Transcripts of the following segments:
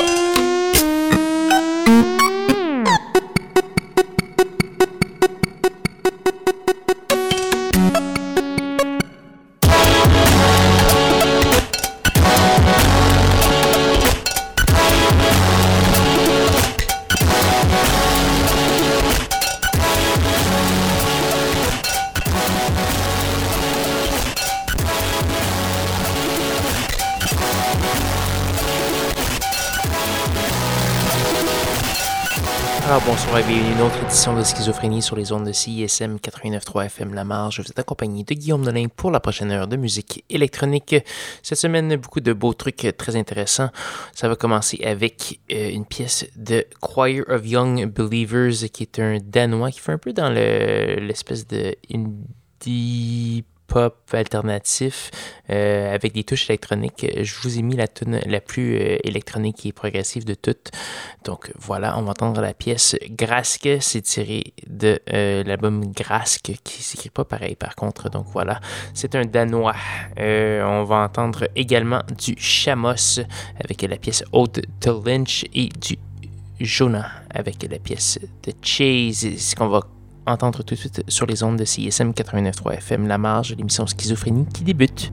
une édition de Schizophrénie sur les ondes de CISM 89.3 FM La Marge. Je vous êtes accompagné de Guillaume Nolin pour la prochaine heure de musique électronique. Cette semaine, beaucoup de beaux trucs très intéressants. Ça va commencer avec euh, une pièce de Choir of Young Believers, qui est un Danois qui fait un peu dans l'espèce de indie pop alternatif euh, avec des touches électroniques. Je vous ai mis la tune la plus euh, électronique et progressive de toutes. Donc voilà, on va entendre la pièce Grasque. C'est tiré de euh, l'album Grasque qui s'écrit pas pareil par contre. Donc voilà, c'est un danois. on va entendre également du Chamos avec la pièce Ode to Lynch et du Jonah avec la pièce de Chase. Ce qu'on va entendre tout de suite sur les ondes de CSM 89.3 FM La Marge, l'émission Schizophrénie qui débute.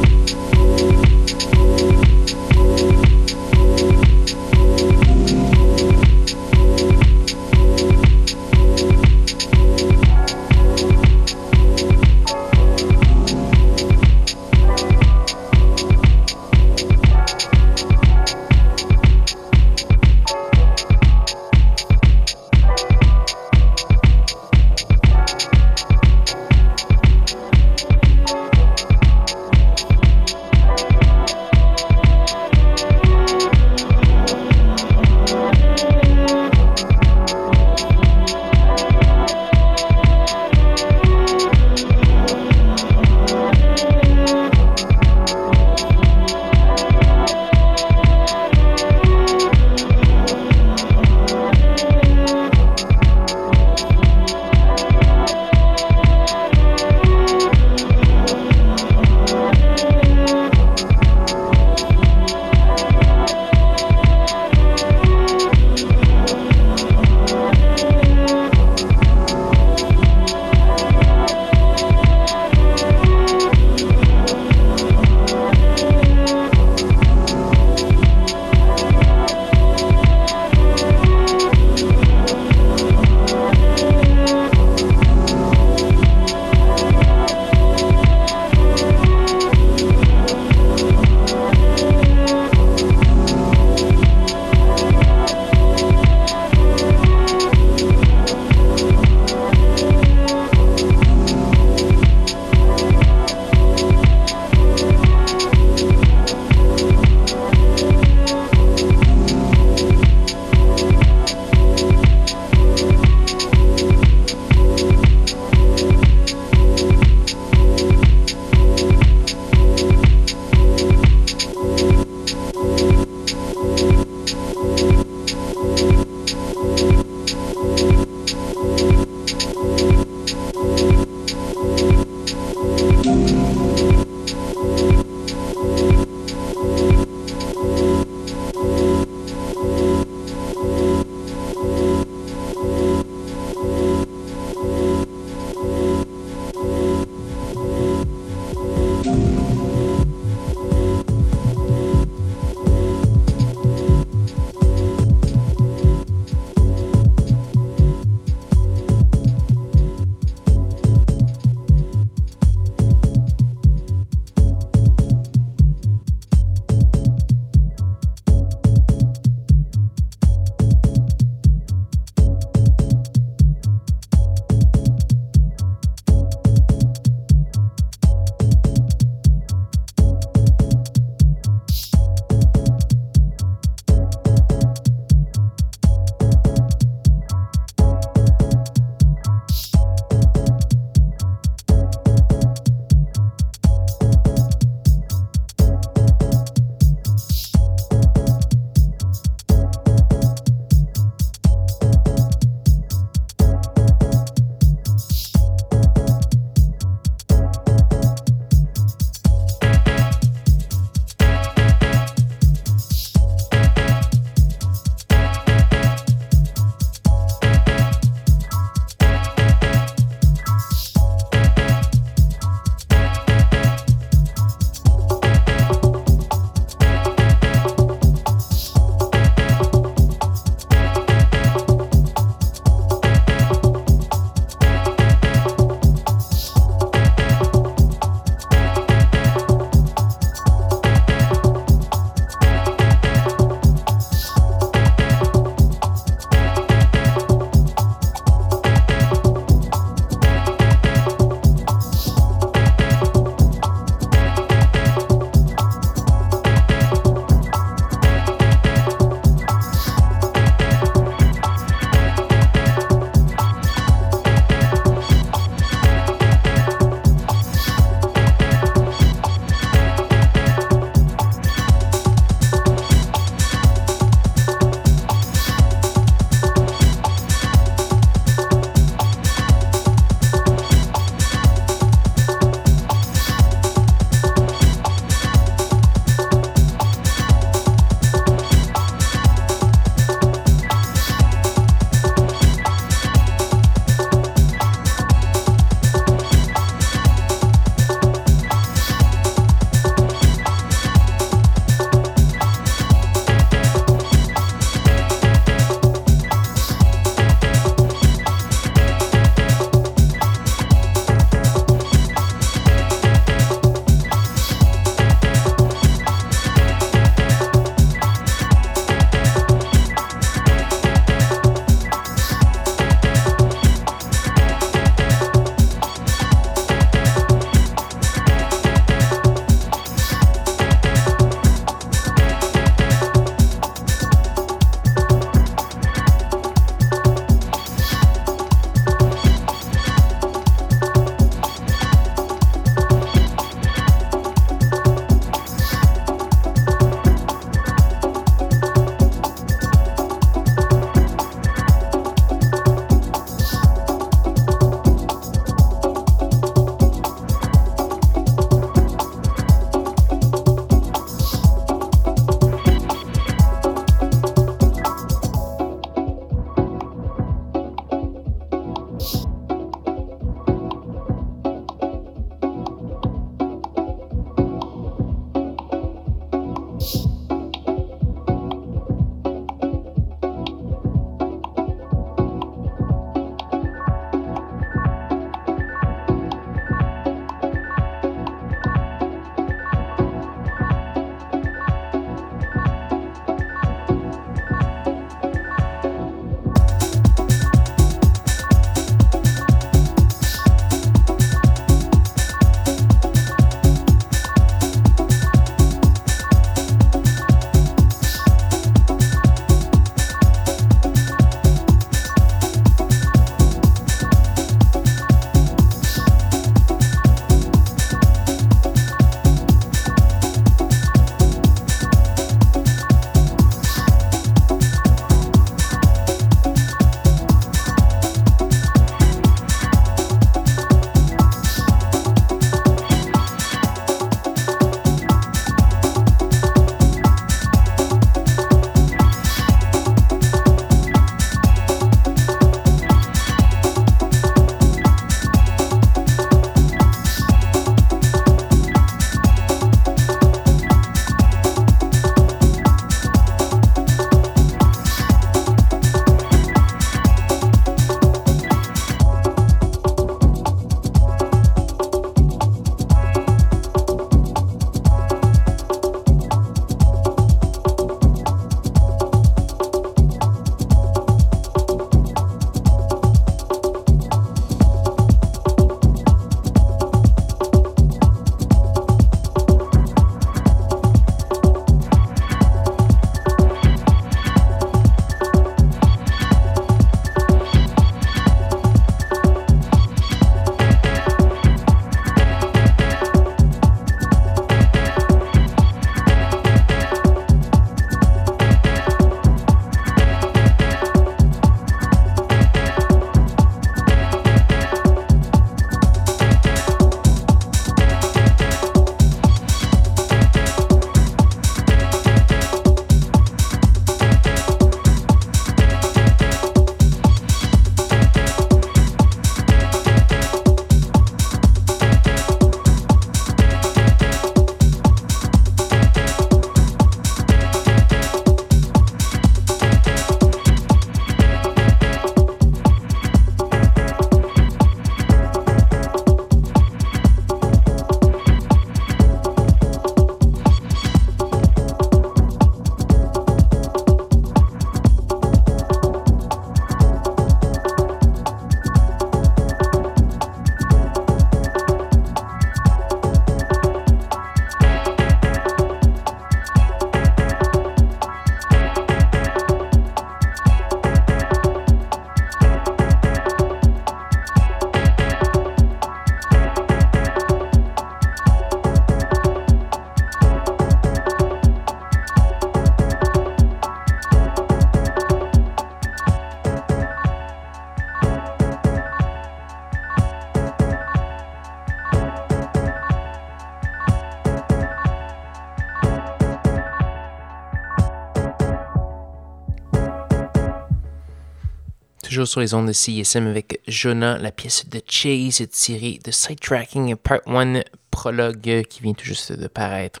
Sur les ondes de CISM avec Jonah, la pièce de Chase tirée de Sidetracking Part 1 prologue qui vient tout juste de paraître.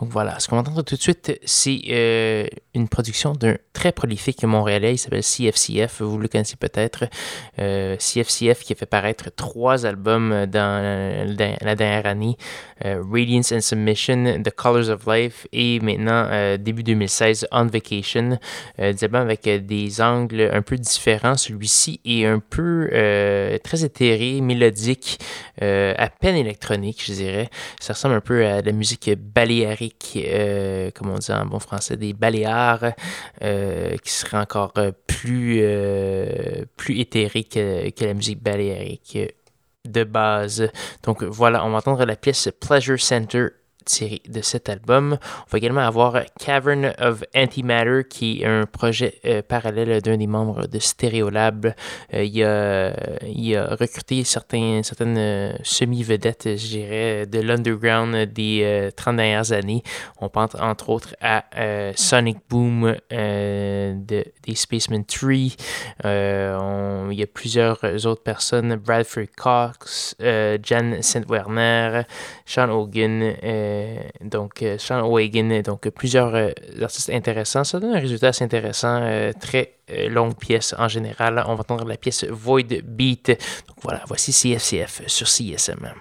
Donc voilà, ce qu'on va entendre tout de suite, c'est euh, une production d'un très prolifique montréalais, il s'appelle CFCF, vous le connaissez peut-être. Euh, CFCF qui a fait paraître trois albums dans la dernière année, euh, Radiance and Submission, The Colors of Life et maintenant, début 2016, On Vacation, des albums avec des angles un peu différents. Celui-ci est un peu très éthéré, mélodique, à peine électronique, je dirais ça ressemble un peu à la musique baléarique, euh, comme on dit en bon français, des baléares, euh, qui serait encore plus, euh, plus que, que, la musique baléarique de base. Donc voilà, on va entendre la pièce Pleasure Center tiré de cet album. On va également avoir Cavern of Antimatter, qui est un projet euh, parallèle d'un des membres de Stereolab. Euh, il, a, il, a, recruté certains, certaines euh, semi-vedettes, je dirais, de l'underground des 30 dernières années. On pense entre autres à Sonic Boom de, des Spaceman 3. il y a plusieurs autres personnes, Bradford Cox, Jan Saint-Werner, Sean Hogan. Euh, donc euh, Sean Wagon, donc plusieurs euh, artistes intéressants. Ça donne un résultat assez intéressant, très longue pièce en général. On va entendre la pièce Void Beat. Donc voilà, voici CFCF sur CSM.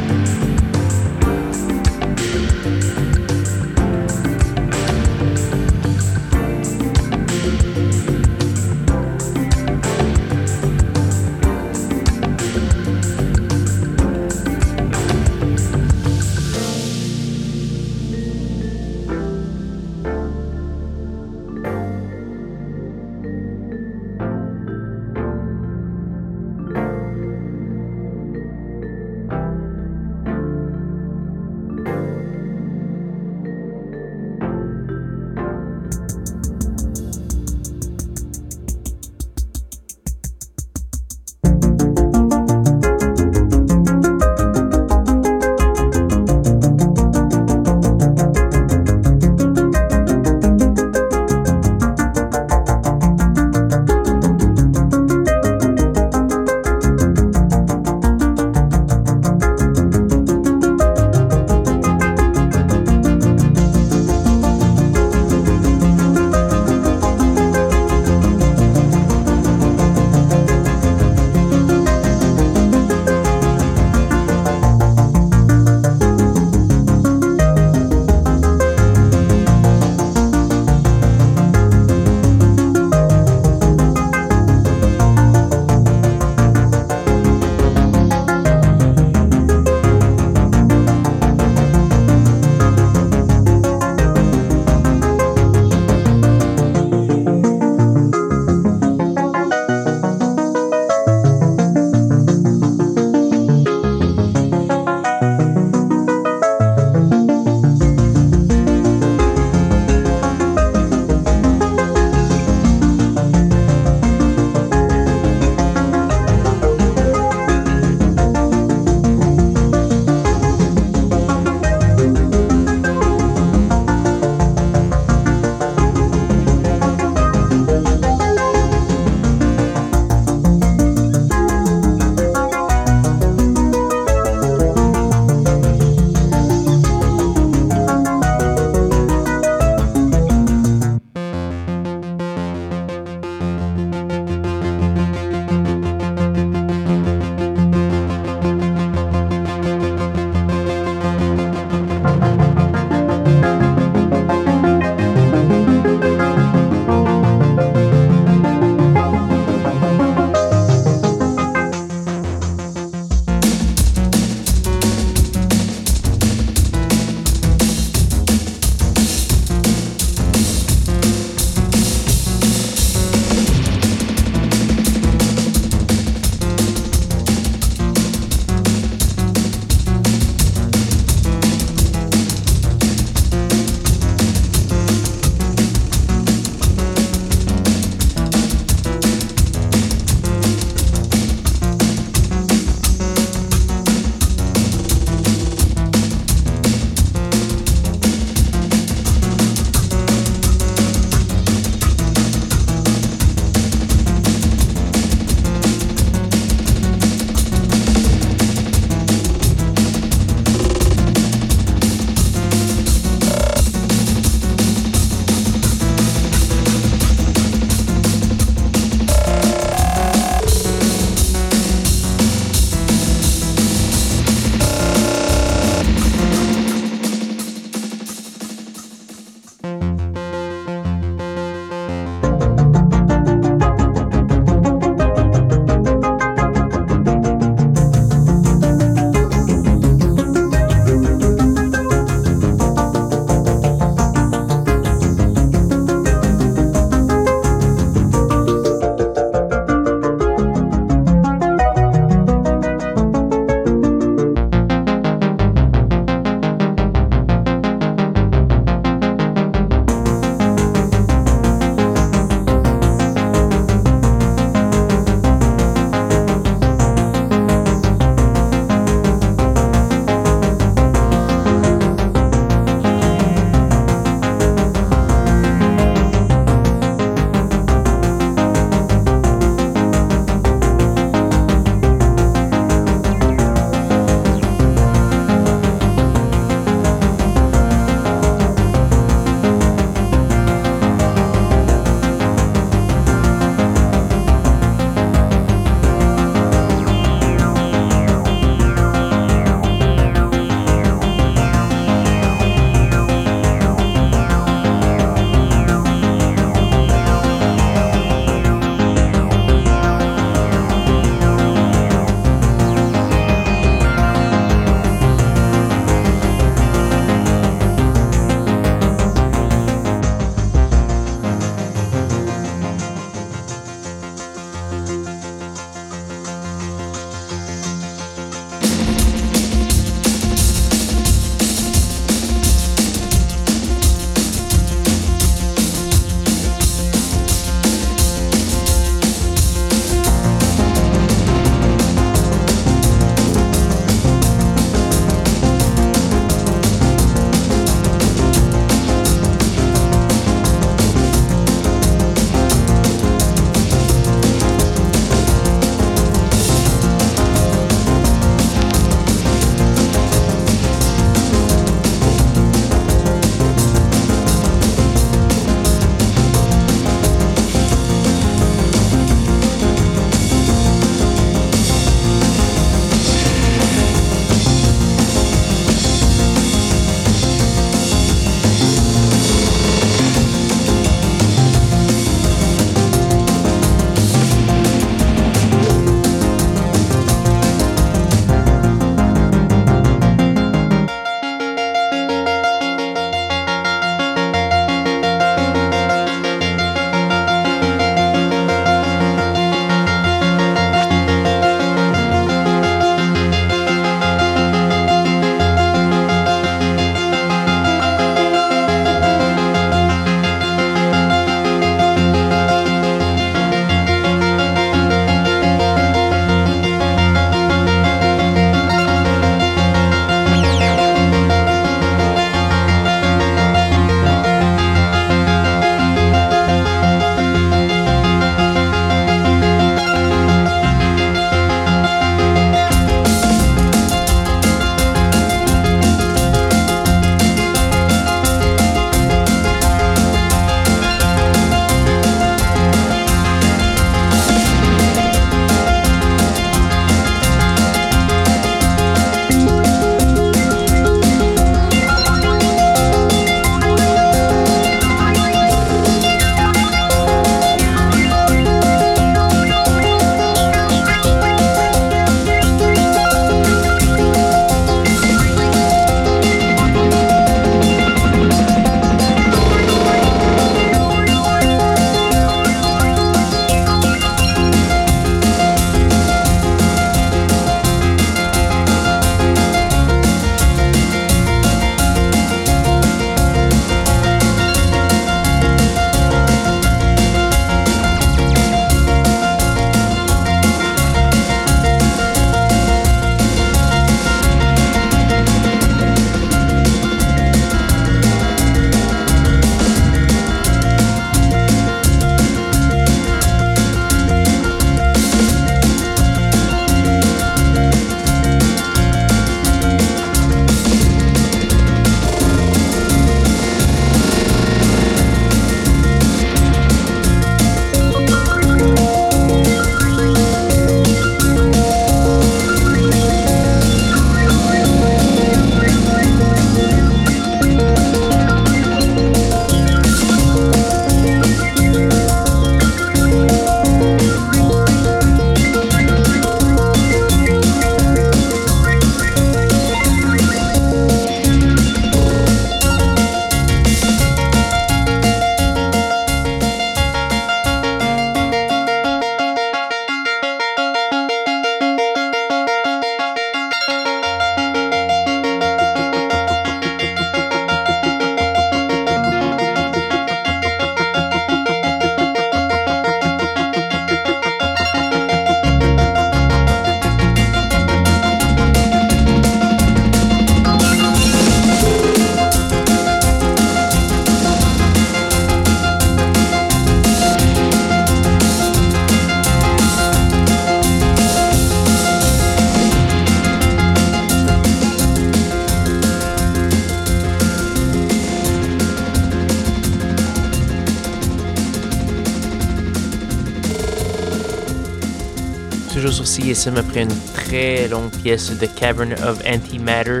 Une très longue pièce de Cavern of Antimatter.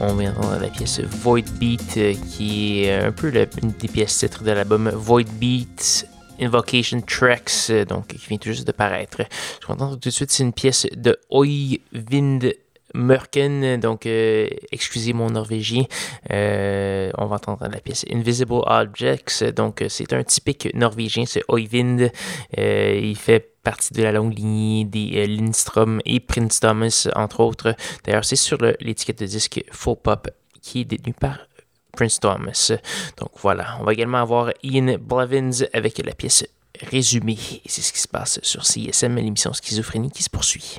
On vient d'entendre la pièce Void Beat, euh, qui est un peu une des pièces titres de l'album Void Beat Invocation Tracks, euh, donc qui vient tout juste de paraître. Je vais entendre tout de suite, c'est une pièce de Oyvind Mørken, donc euh, excusez mon norvégien. on va entendre la pièce Invisible Objects, donc c'est un typique norvégien, c'est Oyvind. il fait partie de la longue lignée des Lindstrom et Prince Thomas, entre autres. D'ailleurs, c'est sur l'étiquette de disque Full Pop qui est détenue par Prince Thomas. Donc voilà, on va également avoir Ian Blevins avec la pièce résumée. C'est ce qui se passe sur CSM, l'émission Schizophrénie qui se poursuit.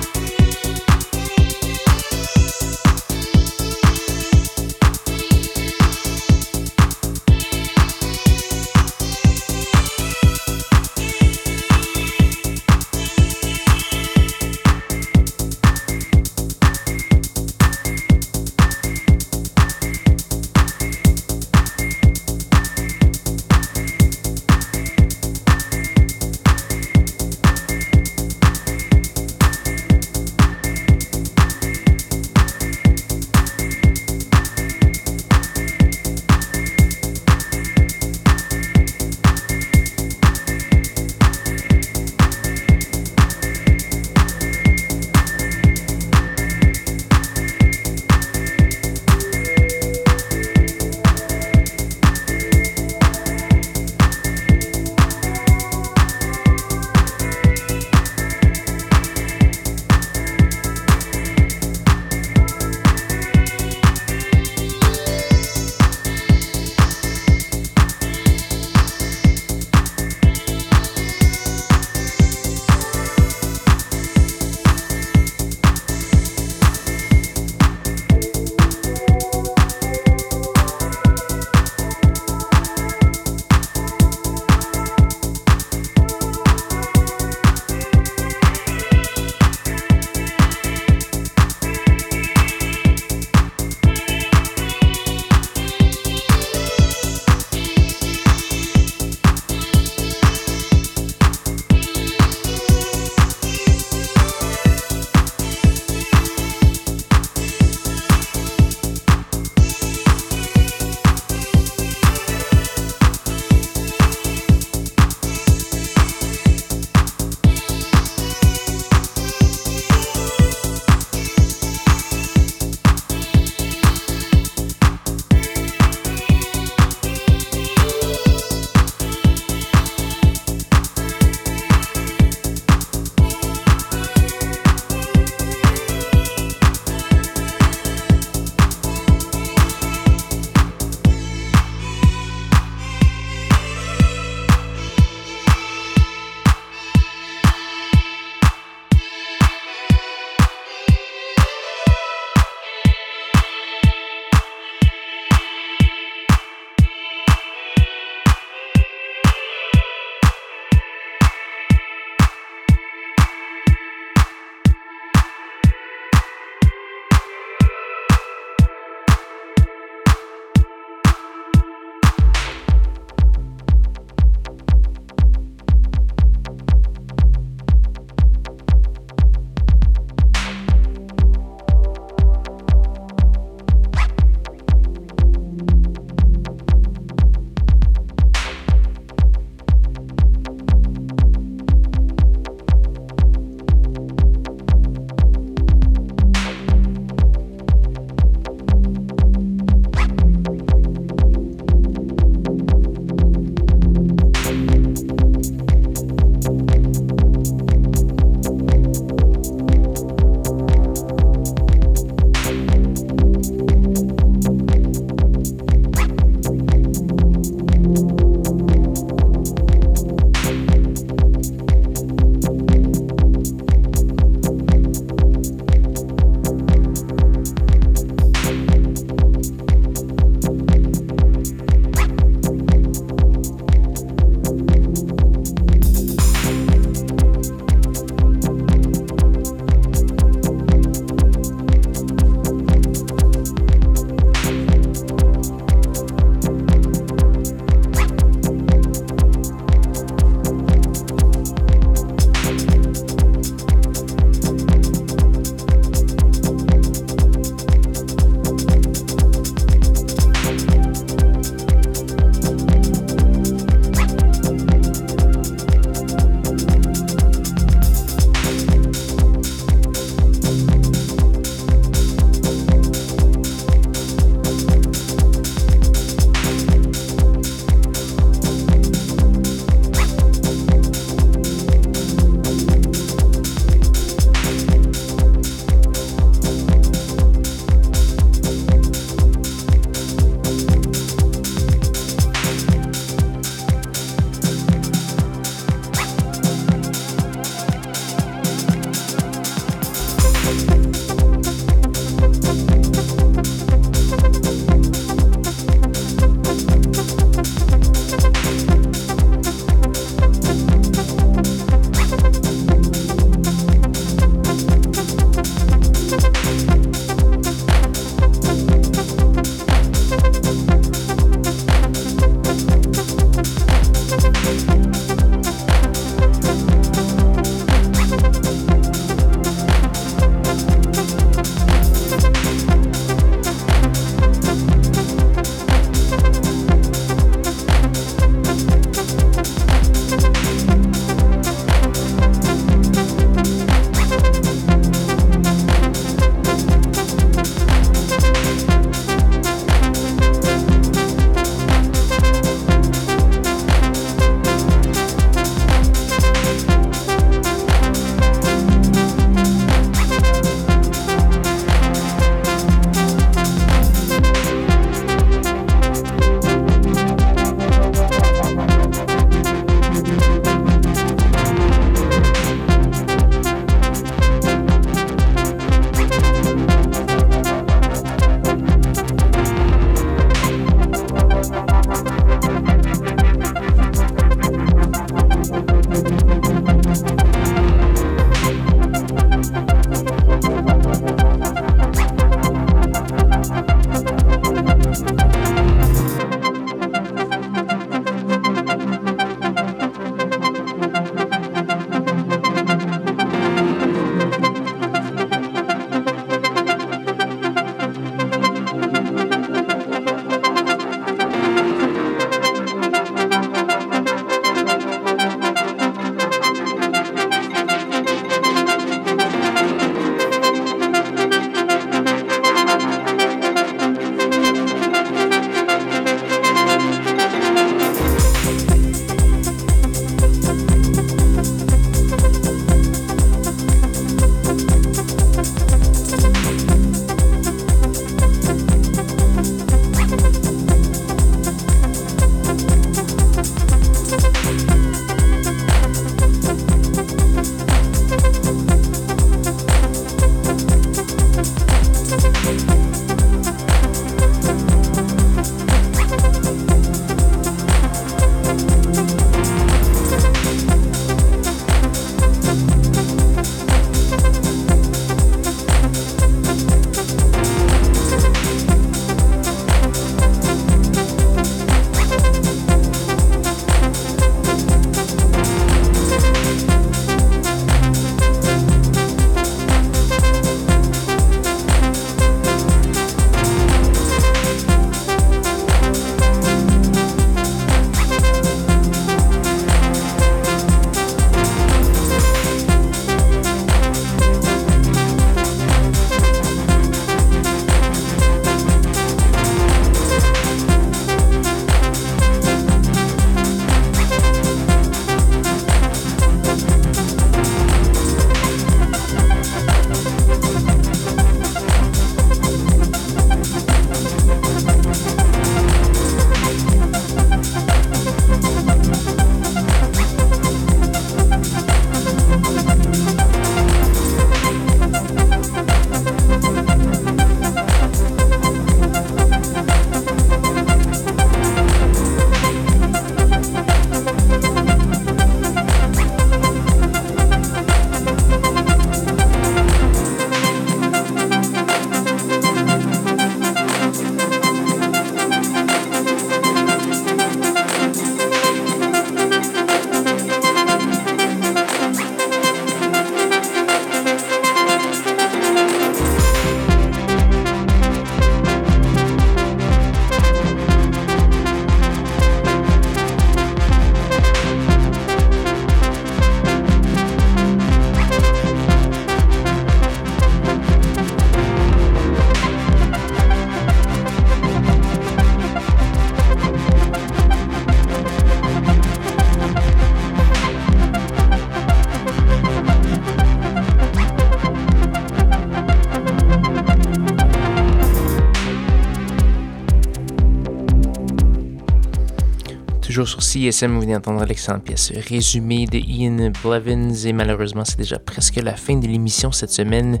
Toujours sur CSM, vous venez d'entendre l'excellente pièce résumée de Ian Blevins et malheureusement c'est déjà presque la fin de l'émission cette semaine.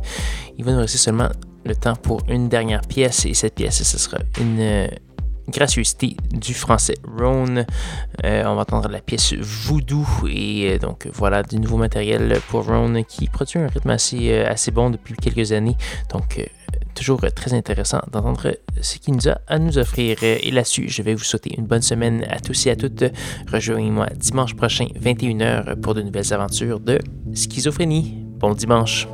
Il va nous rester seulement le temps pour une dernière pièce et cette pièce ce sera une euh, gracieuseté du français Rhone. Euh, on va entendre la pièce Voodoo et euh, donc voilà du nouveau matériel pour Rhone qui produit un rythme assez, assez bon depuis quelques années. Donc toujours très intéressant d'entendre ce qu'il nous a à nous offrir. Et là-dessus, je vais vous souhaiter une bonne semaine à tous et à toutes. Rejoignez-moi dimanche prochain, 21h, pour de nouvelles aventures de schizophrénie. Bon dimanche.